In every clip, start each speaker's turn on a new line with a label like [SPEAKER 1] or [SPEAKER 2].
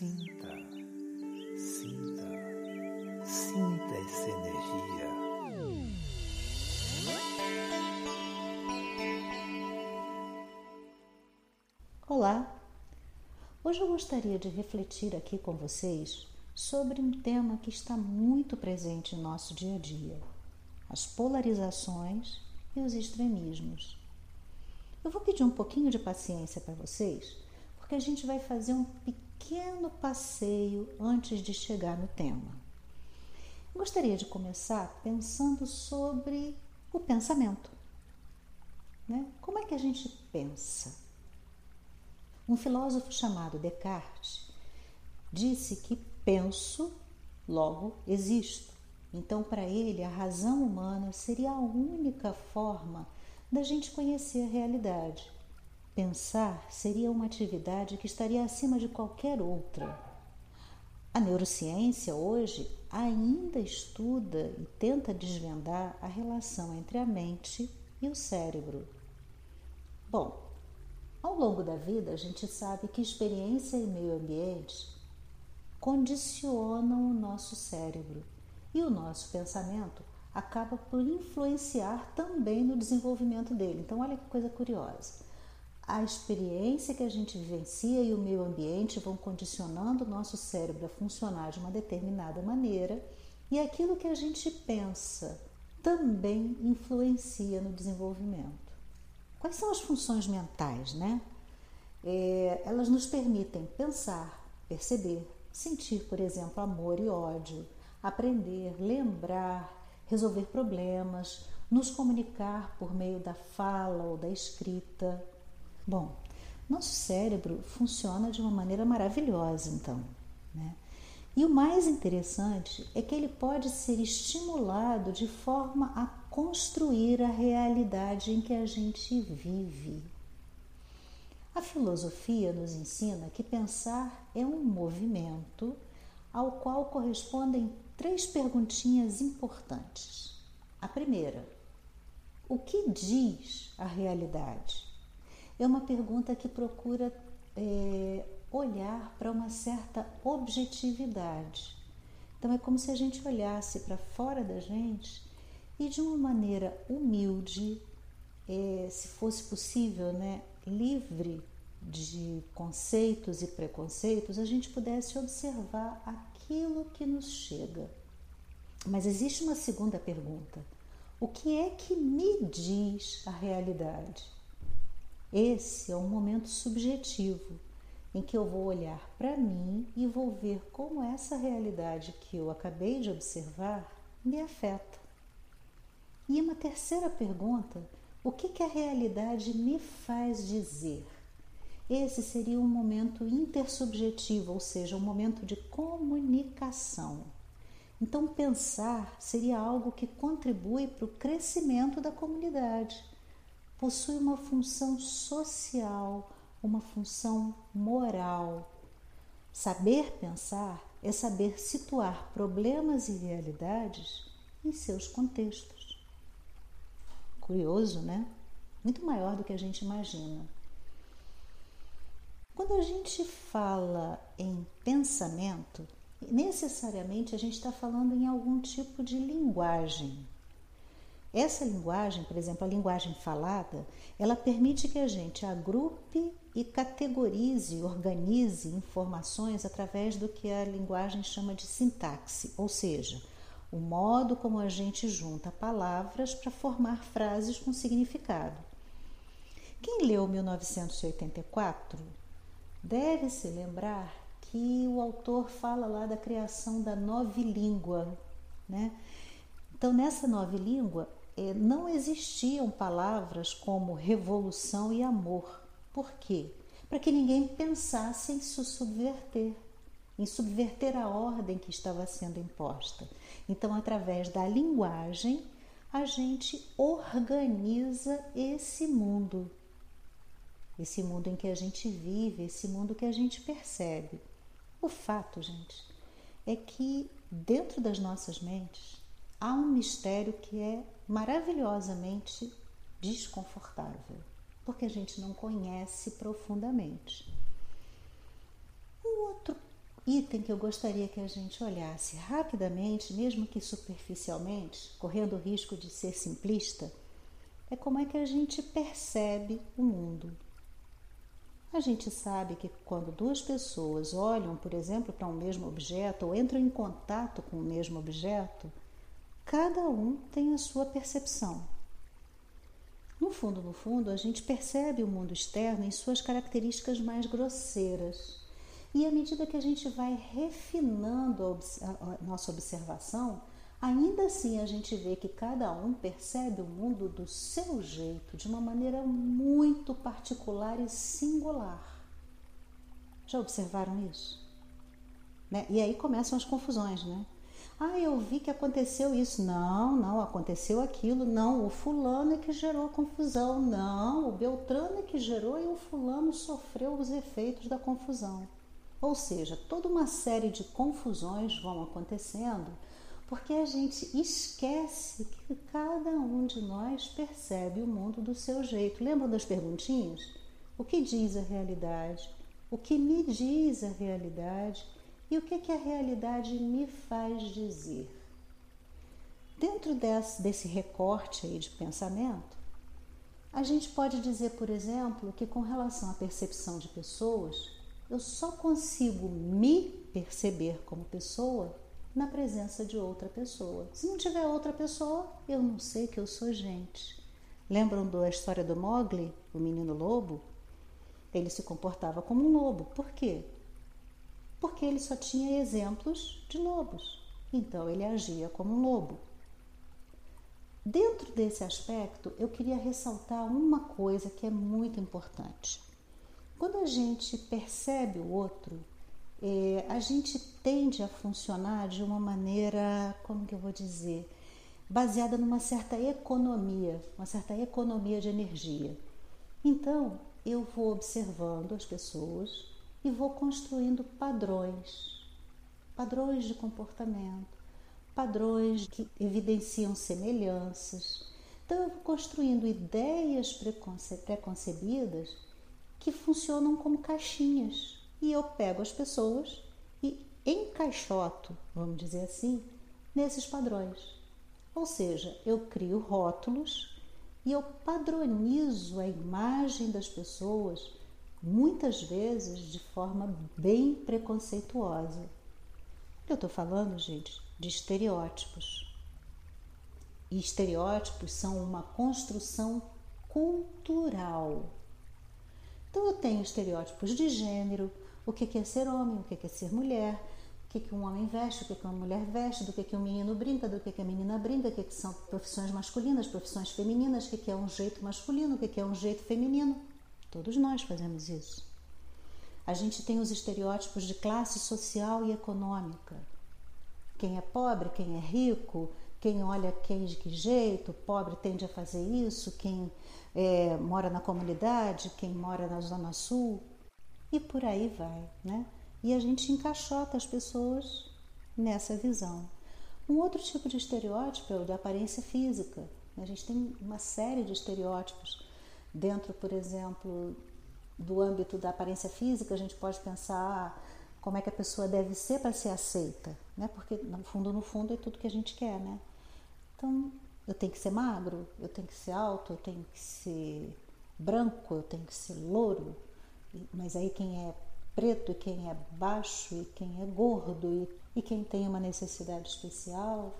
[SPEAKER 1] Sinta, sinta, sinta essa energia.
[SPEAKER 2] Olá! Hoje eu gostaria de refletir aqui com vocês sobre um tema que está muito presente em nosso dia a dia: as polarizações e os extremismos. Eu vou pedir um pouquinho de paciência para vocês, porque a gente vai fazer um pequeno passeio antes de chegar no tema. Gostaria de começar pensando sobre o pensamento. Né? Como é que a gente pensa? Um filósofo chamado Descartes disse que penso, logo existo. Então, para ele, a razão humana seria a única forma da gente conhecer a realidade. Pensar seria uma atividade que estaria acima de qualquer outra. A neurociência hoje ainda estuda e tenta desvendar a relação entre a mente e o cérebro. Bom, ao longo da vida a gente sabe que experiência e meio ambiente condicionam o nosso cérebro e o nosso pensamento acaba por influenciar também no desenvolvimento dele. Então, olha que coisa curiosa. A experiência que a gente vivencia e o meio ambiente vão condicionando o nosso cérebro a funcionar de uma determinada maneira, e aquilo que a gente pensa também influencia no desenvolvimento. Quais são as funções mentais, né? É, elas nos permitem pensar, perceber, sentir, por exemplo, amor e ódio, aprender, lembrar, resolver problemas, nos comunicar por meio da fala ou da escrita. Bom, nosso cérebro funciona de uma maneira maravilhosa, então. Né? E o mais interessante é que ele pode ser estimulado de forma a construir a realidade em que a gente vive. A filosofia nos ensina que pensar é um movimento ao qual correspondem três perguntinhas importantes. A primeira, o que diz a realidade? É uma pergunta que procura é, olhar para uma certa objetividade. Então, é como se a gente olhasse para fora da gente e, de uma maneira humilde, é, se fosse possível, né, livre de conceitos e preconceitos, a gente pudesse observar aquilo que nos chega. Mas existe uma segunda pergunta: o que é que me diz a realidade? Esse é um momento subjetivo em que eu vou olhar para mim e vou ver como essa realidade que eu acabei de observar me afeta. E uma terceira pergunta: o que, que a realidade me faz dizer? Esse seria um momento intersubjetivo, ou seja, um momento de comunicação. Então, pensar seria algo que contribui para o crescimento da comunidade. Possui uma função social, uma função moral. Saber pensar é saber situar problemas e realidades em seus contextos. Curioso, né? Muito maior do que a gente imagina. Quando a gente fala em pensamento, necessariamente a gente está falando em algum tipo de linguagem. Essa linguagem, por exemplo, a linguagem falada, ela permite que a gente agrupe e categorize, organize informações através do que a linguagem chama de sintaxe, ou seja, o modo como a gente junta palavras para formar frases com significado. Quem leu 1984 Deve se lembrar que o autor fala lá da criação da nova língua, né? Então, nessa nova língua não existiam palavras como revolução e amor. Por quê? Para que ninguém pensasse em se subverter, em subverter a ordem que estava sendo imposta. Então, através da linguagem, a gente organiza esse mundo esse mundo em que a gente vive, esse mundo que a gente percebe. O fato, gente, é que dentro das nossas mentes há um mistério que é maravilhosamente desconfortável, porque a gente não conhece profundamente. Um outro item que eu gostaria que a gente olhasse rapidamente, mesmo que superficialmente, correndo o risco de ser simplista, é como é que a gente percebe o mundo. A gente sabe que quando duas pessoas olham, por exemplo, para um mesmo objeto ou entram em contato com o mesmo objeto, cada um tem a sua percepção. No fundo, no fundo, a gente percebe o mundo externo em suas características mais grosseiras. E à medida que a gente vai refinando a, nossa observação, ainda assim a gente vê que cada um percebe o mundo do seu jeito, de uma maneira muito particular e singular. Já observaram isso? Né? E aí começam as confusões, né? Ah, eu vi que aconteceu isso. Não, não, aconteceu aquilo. Não, o fulano é que gerou a confusão. Não, o Beltrano é que gerou e o fulano sofreu os efeitos da confusão. Ou seja, toda uma série de confusões vão acontecendo porque a gente esquece que cada um de nós percebe o mundo do seu jeito. Lembram das perguntinhas? O que diz a realidade? O que me diz a realidade? E o que, que a realidade me faz dizer? Dentro desse, desse recorte aí de pensamento, a gente pode dizer, por exemplo, que com relação à percepção de pessoas, eu só consigo me perceber como pessoa na presença de outra pessoa. Se não tiver outra pessoa, eu não sei que eu sou gente. Lembram da história do Mogli, o menino lobo? Ele se comportava como um lobo. Por quê? Porque ele só tinha exemplos de lobos. Então ele agia como um lobo. Dentro desse aspecto, eu queria ressaltar uma coisa que é muito importante. Quando a gente percebe o outro, é, a gente tende a funcionar de uma maneira, como que eu vou dizer, baseada numa certa economia, uma certa economia de energia. Então, eu vou observando as pessoas e vou construindo padrões, padrões de comportamento, padrões que evidenciam semelhanças. Então, eu vou construindo ideias preconcebidas que funcionam como caixinhas. E eu pego as pessoas e encaixoto, vamos dizer assim, nesses padrões. Ou seja, eu crio rótulos e eu padronizo a imagem das pessoas, muitas vezes de forma bem preconceituosa. Eu estou falando, gente, de estereótipos. E estereótipos são uma construção cultural. Então eu tenho estereótipos de gênero, o que é ser homem, o que é ser mulher, o que, um homem veste, o que, uma mulher veste, do que, um menino brinca, do que, a menina brinca, o que, são profissões masculinas, profissões femininas, o que, é um jeito masculino, o que é um jeito feminino. Todos nós fazemos isso. A gente tem os estereótipos de classe social e econômica. Quem é pobre, quem é rico, quem olha quem de que jeito, pobre tende a fazer isso, quem é, mora na comunidade, quem mora na Zona Sul, e por aí vai, né? E a gente encaixota as pessoas nessa visão. Um outro tipo de estereótipo é o de aparência física. A gente tem uma série de estereótipos dentro, por exemplo, do âmbito da aparência física. A gente pode pensar como é que a pessoa deve ser para ser aceita, né? Porque no fundo, no fundo, é tudo que a gente quer, né? Então, eu tenho que ser magro, eu tenho que ser alto, eu tenho que ser branco, eu tenho que ser louro. Mas aí quem é preto e quem é baixo e quem é gordo e, e quem tem uma necessidade especial.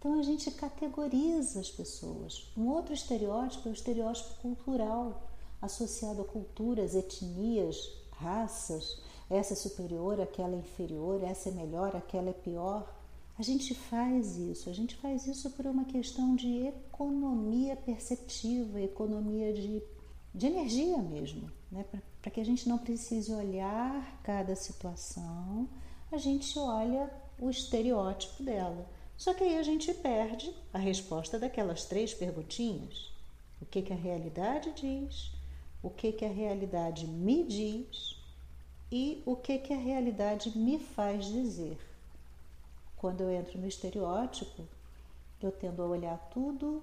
[SPEAKER 2] Então a gente categoriza as pessoas. Um outro estereótipo é o estereótipo cultural, associado a culturas, etnias, raças. Essa é superior, aquela é inferior, essa é melhor, aquela é pior. A gente faz isso, a gente faz isso por uma questão de economia perceptiva, economia de, de energia mesmo, né? para que a gente não precise olhar cada situação, a gente olha o estereótipo dela. Só que aí a gente perde a resposta daquelas três perguntinhas. O que, que a realidade diz, o que, que a realidade me diz e o que, que a realidade me faz dizer. Quando eu entro no estereótipo, eu tendo a olhar tudo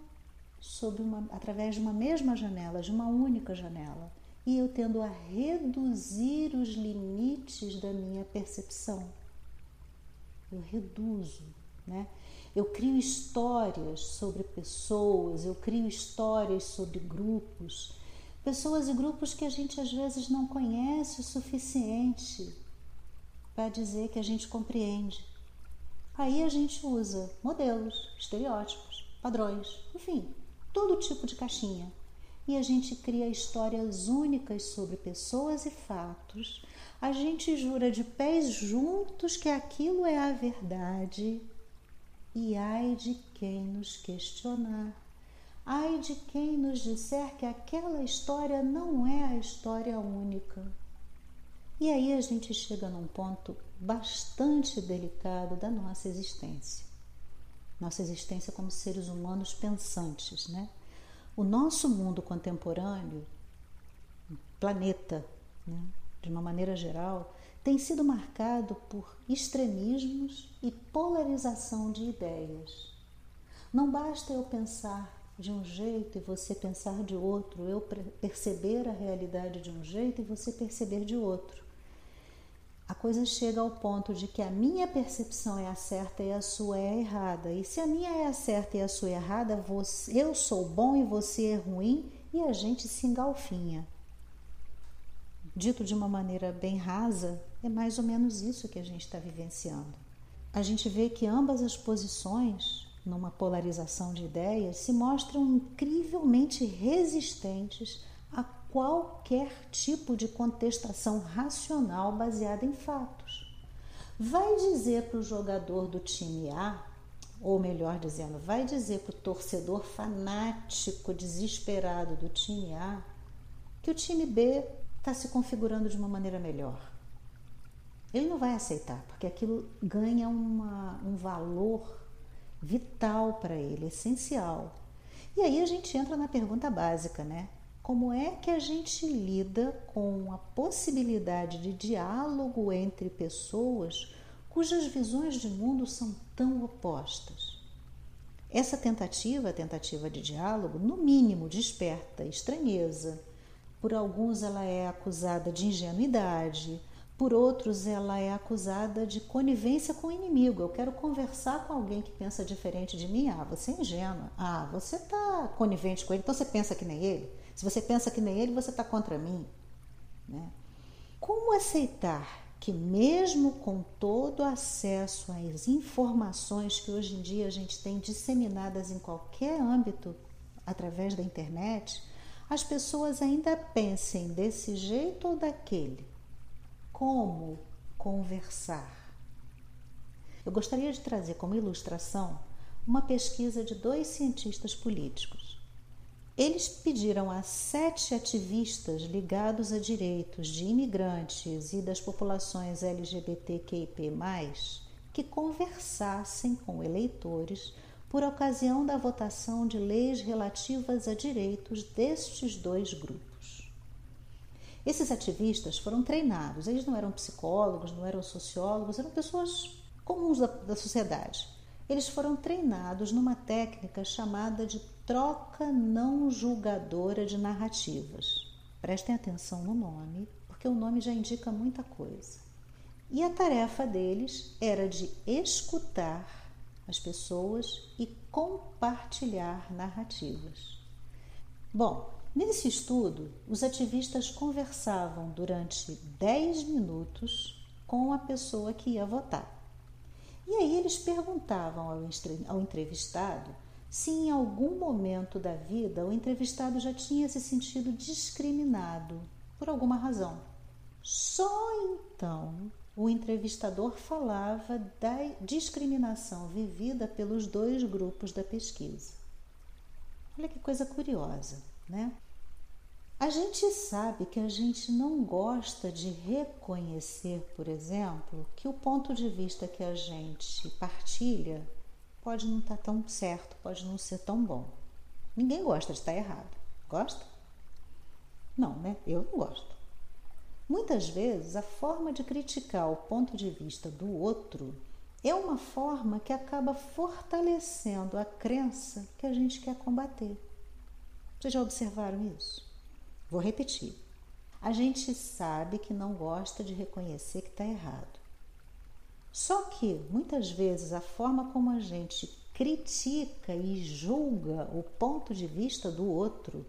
[SPEAKER 2] sob uma, através de uma mesma janela, de uma única janela. e eu tendo a reduzir os limites da minha percepção. Eu reduzo, né? Eu crio histórias sobre pessoas, eu crio histórias sobre grupos, pessoas e grupos que a gente às vezes não conhece o suficiente para dizer que a gente compreende. Aí a gente usa modelos, estereótipos, padrões, enfim, todo tipo de caixinha. E a gente cria histórias únicas sobre pessoas e fatos. A gente jura de pés juntos que aquilo é a verdade. E ai de quem nos questionar. Ai de quem nos disser que aquela história não é a história única. E aí a gente chega num ponto bastante delicado da nossa existência. Nossa existência como seres humanos pensantes, né? O nosso mundo contemporâneo, planeta, né? de uma maneira geral, tem sido marcado por extremismos e polarização de ideias. Não basta eu pensar de um jeito e você pensar de outro, eu perceber a realidade de um jeito e você perceber de outro a coisa chega ao ponto de que a minha percepção é a certa e a sua é a errada. E se a minha é a certa e a sua é errada, você, eu sou bom e você é ruim e a gente se engalfinha. Dito de uma maneira bem rasa, é mais ou menos isso que a gente está vivenciando. A gente vê que ambas as posições, numa polarização de ideias, se mostram incrivelmente resistentes a qualquer tipo de contestação racional baseada em fatos. Vai dizer para o jogador do time A, ou melhor dizendo, vai dizer para o torcedor fanático, desesperado do time A, que o time B está se configurando de uma maneira melhor. Ele não vai aceitar, porque aquilo ganha uma, um valor vital para ele, essencial. E aí a gente entra na pergunta básica, né? Como é que a gente lida com a possibilidade de diálogo entre pessoas cujas visões de mundo são tão opostas? Essa tentativa, a tentativa de diálogo, no mínimo desperta estranheza. Por alguns ela é acusada de ingenuidade, por outros ela é acusada de conivência com o inimigo. Eu quero conversar com alguém que pensa diferente de mim. Ah, você é ingênua. Ah, você está conivente com ele, então você pensa que nem ele. Se você pensa que nem ele, você está contra mim. Né? Como aceitar que, mesmo com todo acesso às informações que hoje em dia a gente tem disseminadas em qualquer âmbito através da internet, as pessoas ainda pensem desse jeito ou daquele? Como conversar? Eu gostaria de trazer como ilustração uma pesquisa de dois cientistas políticos. Eles pediram a sete ativistas ligados a direitos de imigrantes e das populações LGBTQIP, que conversassem com eleitores por ocasião da votação de leis relativas a direitos destes dois grupos. Esses ativistas foram treinados, eles não eram psicólogos, não eram sociólogos, eram pessoas comuns da, da sociedade. Eles foram treinados numa técnica chamada de troca não julgadora de narrativas. Prestem atenção no nome, porque o nome já indica muita coisa. E a tarefa deles era de escutar as pessoas e compartilhar narrativas. Bom, nesse estudo, os ativistas conversavam durante 10 minutos com a pessoa que ia votar. E aí eles perguntavam ao entrevistado se em algum momento da vida o entrevistado já tinha se sentido discriminado por alguma razão. Só então o entrevistador falava da discriminação vivida pelos dois grupos da pesquisa. Olha que coisa curiosa, né? A gente sabe que a gente não gosta de reconhecer, por exemplo, que o ponto de vista que a gente partilha pode não estar tá tão certo, pode não ser tão bom. Ninguém gosta de estar errado. Gosta? Não, né? Eu não gosto. Muitas vezes a forma de criticar o ponto de vista do outro é uma forma que acaba fortalecendo a crença que a gente quer combater. Vocês já observaram isso? Vou repetir. a gente sabe que não gosta de reconhecer que está errado. Só que muitas vezes a forma como a gente critica e julga o ponto de vista do outro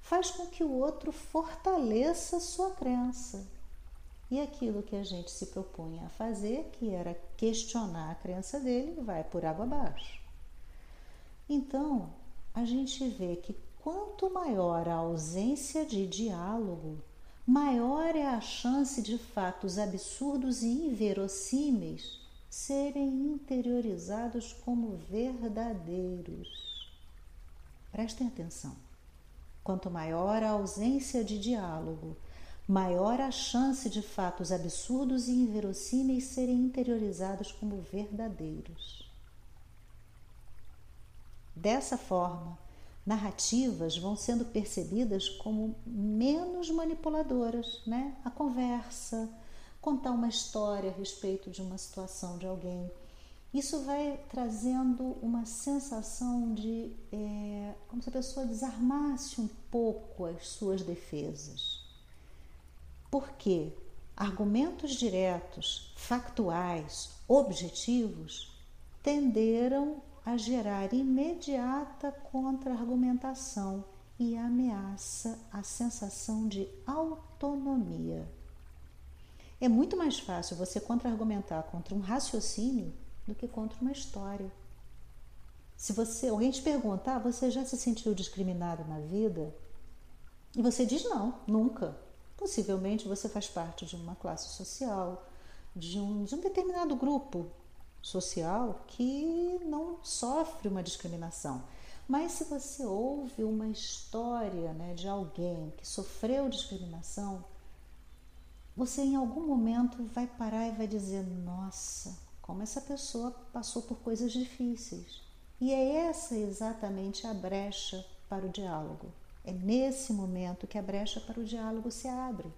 [SPEAKER 2] faz com que o outro fortaleça sua crença. E aquilo que a gente se propunha a fazer, que era questionar a crença dele, vai por água abaixo. Então, a gente vê que quanto maior a ausência de diálogo, maior é a chance de fatos absurdos e inverossímeis serem interiorizados como verdadeiros. Prestem atenção. Quanto maior a ausência de diálogo, maior a chance de fatos absurdos e inverossímeis serem interiorizados como verdadeiros. Dessa forma, narrativas vão sendo percebidas como menos manipuladoras, né? A conversa, contar uma história a respeito de uma situação de alguém isso vai trazendo uma sensação de é, como se a pessoa desarmasse um pouco as suas defesas. Porque argumentos diretos, factuais, objetivos tenderam a gerar imediata contra-argumentação e ameaça a sensação de autonomia. É muito mais fácil você contra-argumentar contra um raciocínio do que contra uma história. Se você, alguém te perguntar, ah, você já se sentiu discriminado na vida? E você diz não, nunca. Possivelmente você faz parte de uma classe social, de um, de um determinado grupo social que não sofre uma discriminação. Mas se você ouve uma história né, de alguém que sofreu discriminação, você em algum momento vai parar e vai dizer: Nossa, como essa pessoa passou por coisas difíceis. E é essa exatamente a brecha para o diálogo. É nesse momento que a brecha para o diálogo se abre.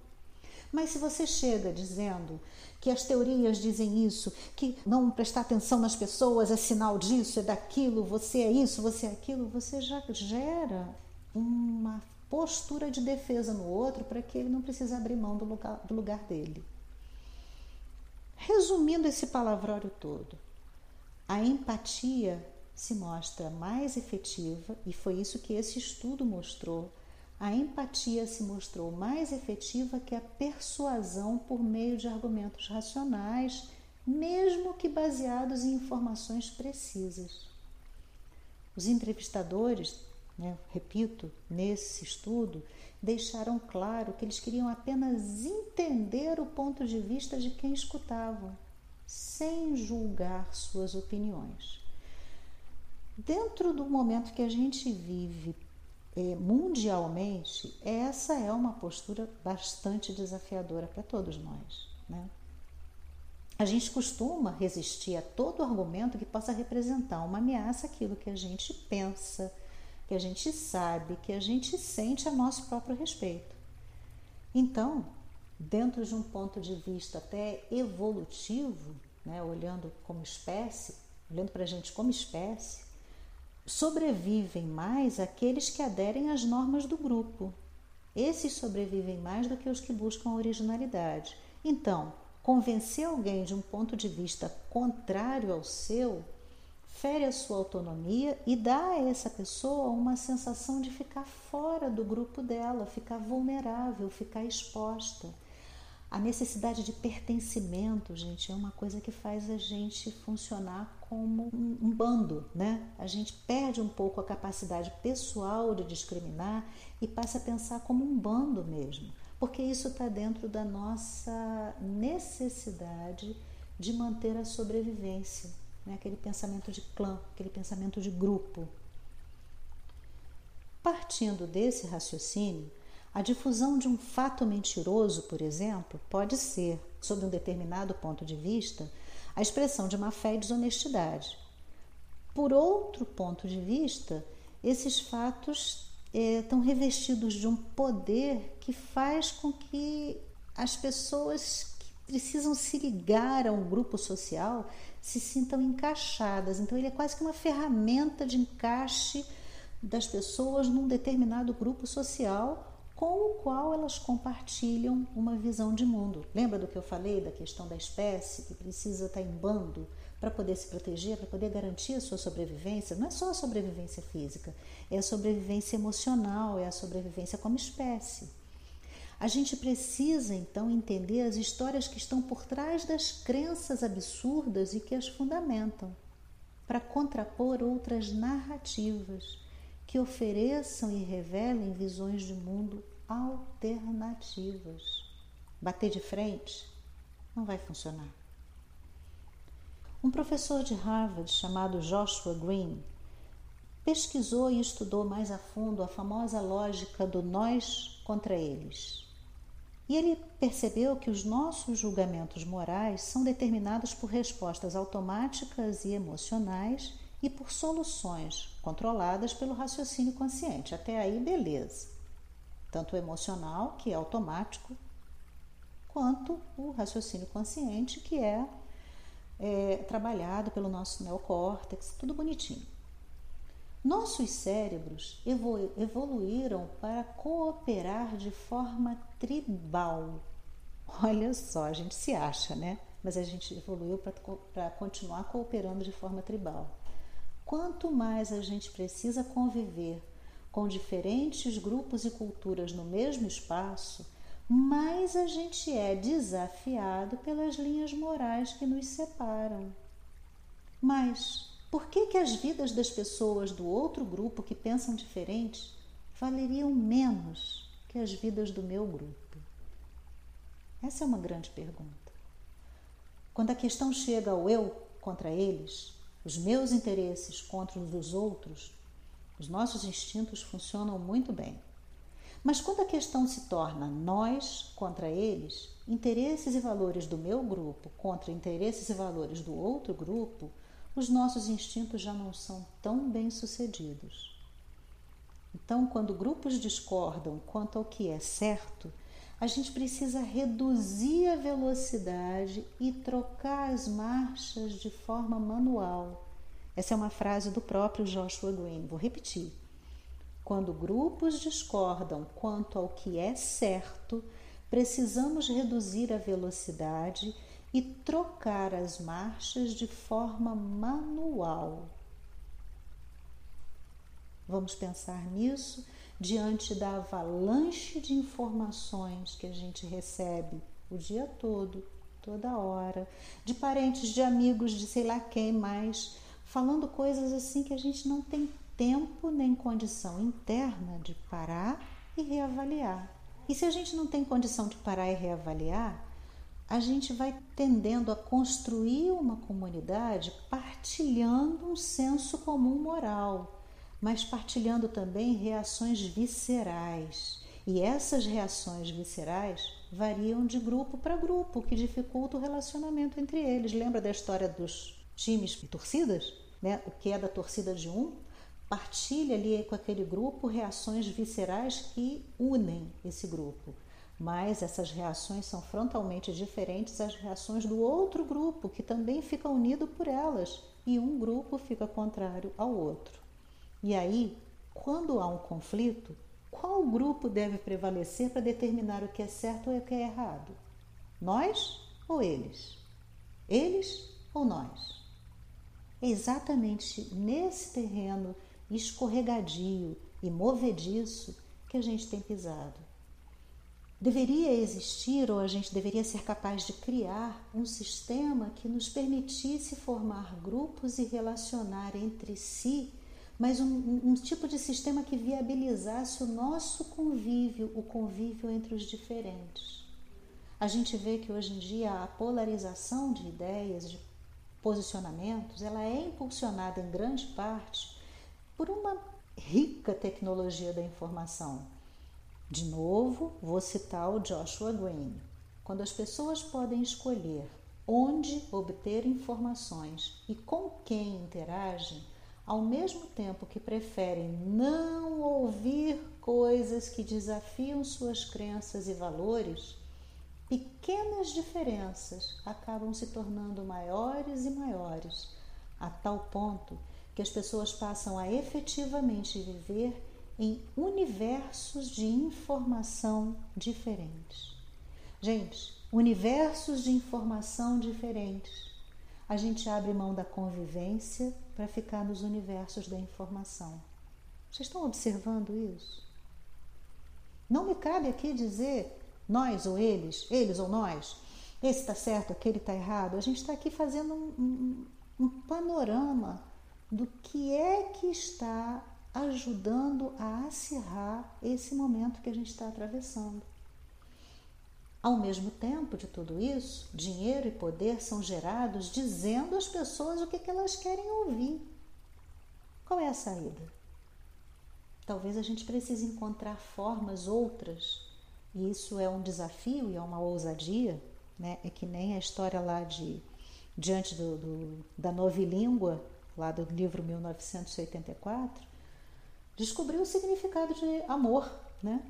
[SPEAKER 2] Mas se você chega dizendo que as teorias dizem isso, que não prestar atenção nas pessoas é sinal disso, é daquilo, você é isso, você é aquilo, você já gera uma postura de defesa no outro para que ele não precise abrir mão do lugar, do lugar dele. Resumindo esse palavrório todo, a empatia se mostra mais efetiva, e foi isso que esse estudo mostrou. A empatia se mostrou mais efetiva que a persuasão por meio de argumentos racionais, mesmo que baseados em informações precisas. Os entrevistadores, né, repito, nesse estudo, deixaram claro que eles queriam apenas entender o ponto de vista de quem escutavam, sem julgar suas opiniões. Dentro do momento que a gente vive mundialmente, essa é uma postura bastante desafiadora para todos nós. Né? A gente costuma resistir a todo argumento que possa representar uma ameaça àquilo que a gente pensa, que a gente sabe, que a gente sente a nosso próprio respeito. Então, dentro de um ponto de vista até evolutivo, né, olhando como espécie, olhando para a gente como espécie, sobrevivem mais aqueles que aderem às normas do grupo. Esses sobrevivem mais do que os que buscam originalidade. Então, convencer alguém de um ponto de vista contrário ao seu fere a sua autonomia e dá a essa pessoa uma sensação de ficar fora do grupo dela, ficar vulnerável, ficar exposta. A necessidade de pertencimento, gente, é uma coisa que faz a gente funcionar como um, bando, né? A gente perde um pouco a capacidade pessoal de discriminar e passa a pensar como um bando mesmo, porque isso está dentro da nossa necessidade de manter a sobrevivência né? aquele pensamento de clã, aquele pensamento de grupo. Partindo desse raciocínio, a difusão de um fato mentiroso, por exemplo, pode ser, sob um determinado ponto de vista, a expressão de má fé e desonestidade. Por outro ponto de vista, esses fatos é, estão revestidos de um poder que faz com que as pessoas que precisam se ligar a um grupo social se sintam encaixadas. Então, ele é quase que uma ferramenta de encaixe das pessoas num determinado grupo social com o qual elas compartilham uma visão de mundo. Lembra do que eu falei da questão da espécie que precisa estar em bando para poder se proteger, para poder garantir a sua sobrevivência? Não é só a sobrevivência física, é a sobrevivência emocional, é a sobrevivência como espécie. A gente precisa então entender as histórias que estão por trás das crenças absurdas e que as fundamentam, para contrapor outras narrativas que ofereçam e revelem visões de mundo alternativas. Bater de frente não vai funcionar. Um professor de Harvard chamado Joshua Green pesquisou e estudou mais a fundo a famosa lógica do nós contra eles. E ele percebeu que os nossos julgamentos morais são determinados por respostas automáticas e emocionais e por soluções controladas pelo raciocínio consciente. Até aí, beleza. Tanto o emocional, que é automático, quanto o raciocínio consciente, que é, é trabalhado pelo nosso neocórtex, tudo bonitinho. Nossos cérebros evoluíram para cooperar de forma tribal. Olha só, a gente se acha, né? Mas a gente evoluiu para continuar cooperando de forma tribal. Quanto mais a gente precisa conviver com diferentes grupos e culturas no mesmo espaço, mais a gente é desafiado pelas linhas morais que nos separam. Mas por que, que as vidas das pessoas do outro grupo que pensam diferente valeriam menos que as vidas do meu grupo? Essa é uma grande pergunta. Quando a questão chega ao eu contra eles, os meus interesses contra os dos outros, os nossos instintos funcionam muito bem. Mas quando a questão se torna nós contra eles, interesses e valores do meu grupo contra interesses e valores do outro grupo, os nossos instintos já não são tão bem sucedidos. Então, quando grupos discordam quanto ao que é certo, a gente precisa reduzir a velocidade e trocar as marchas de forma manual. Essa é uma frase do próprio Joshua Green. Vou repetir. Quando grupos discordam quanto ao que é certo, precisamos reduzir a velocidade e trocar as marchas de forma manual. Vamos pensar nisso diante da avalanche de informações que a gente recebe o dia todo, toda hora, de parentes, de amigos, de sei lá quem mais, falando coisas assim que a gente não tem tempo nem condição interna de parar e reavaliar. E se a gente não tem condição de parar e reavaliar, a gente vai tendendo a construir uma comunidade partilhando um senso comum moral, mas partilhando também reações viscerais. E essas reações viscerais variam de grupo para grupo, o que dificulta o relacionamento entre eles. Lembra da história dos times e torcidas? Né? O que é da torcida de um partilha ali com aquele grupo reações viscerais que unem esse grupo mas essas reações são frontalmente diferentes das reações do outro grupo, que também fica unido por elas, e um grupo fica contrário ao outro. E aí, quando há um conflito, qual grupo deve prevalecer para determinar o que é certo ou o que é errado? Nós ou eles? Eles ou nós? É exatamente nesse terreno escorregadio e movediço que a gente tem pisado deveria existir ou a gente deveria ser capaz de criar um sistema que nos permitisse formar grupos e relacionar entre si, mas um, um, tipo de sistema que viabilizasse o nosso convívio, o convívio entre os diferentes. A gente vê que hoje em dia a polarização de ideias, de posicionamentos, ela é impulsionada em grande parte por uma rica tecnologia da informação de novo, vou citar o Joshua Green. Quando as pessoas podem escolher onde obter informações e com quem interagem, ao mesmo tempo que preferem não ouvir coisas que desafiam suas crenças e valores, pequenas diferenças acabam se tornando maiores e maiores, a tal ponto que as pessoas passam a efetivamente viver em universos de informação diferentes. Gente, universos de informação diferentes. A gente abre mão da convivência para ficar nos universos da informação. Vocês estão observando isso? Não me cabe aqui dizer nós ou eles, eles ou nós, esse está certo, aquele está errado. A gente está aqui fazendo um, um, um panorama do que é que está ajudando a acirrar esse momento que a gente está atravessando. Ao mesmo tempo de tudo isso, dinheiro e poder são gerados dizendo às pessoas o que, que elas querem ouvir. Qual é a saída? Talvez a gente precise encontrar formas outras, e isso é um desafio e é uma ousadia, né? É que nem a história lá de diante do, do da novilíngua, lá do livro 1984, descobriu o significado de amor, né?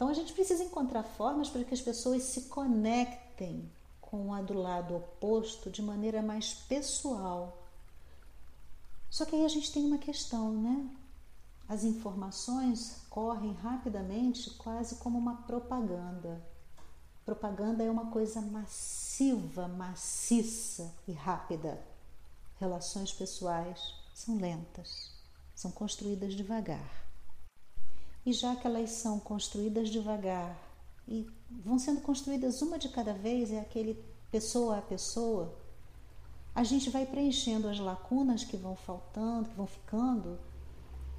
[SPEAKER 2] Então a gente precisa encontrar formas para que as pessoas se conectem com a do lado oposto de maneira mais pessoal. Só que aí a gente tem uma questão, né? As informações correm rapidamente, quase como uma propaganda. Propaganda é uma coisa massiva, maciça e rápida. Relações pessoais são lentas, são construídas devagar. E já que elas são construídas devagar e vão sendo construídas uma de cada vez, é aquele pessoa a pessoa, a gente vai preenchendo as lacunas que vão faltando, que vão ficando,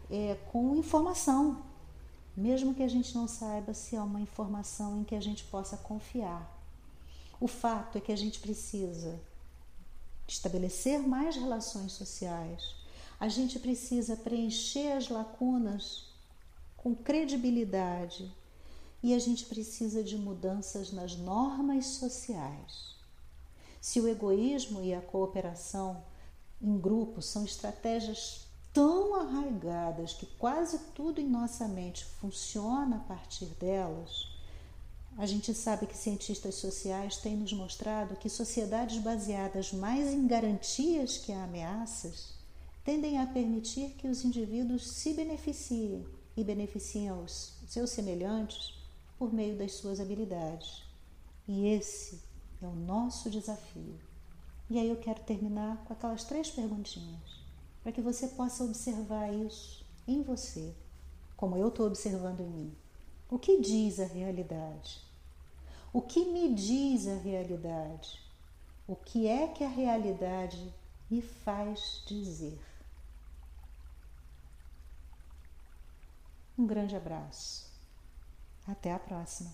[SPEAKER 2] é, com informação, mesmo que a gente não saiba se é uma informação em que a gente possa confiar. O fato é que a gente precisa estabelecer mais relações sociais, a gente precisa preencher as lacunas com credibilidade e a gente precisa de mudanças nas normas sociais. Se o egoísmo e a cooperação em grupo são estratégias tão arraigadas que quase tudo em nossa mente funciona a partir delas, a gente sabe que cientistas sociais têm nos mostrado que sociedades baseadas mais em garantias que ameaças tendem a permitir que os indivíduos se beneficiem e beneficiam os seus semelhantes por meio das suas habilidades. E esse é o nosso desafio. E aí eu quero terminar com aquelas três perguntinhas, para que você possa observar isso em você, como eu estou observando em mim. O que diz a realidade? O que me diz a realidade? O que é que a realidade me faz dizer? Um grande abraço. Até a próxima.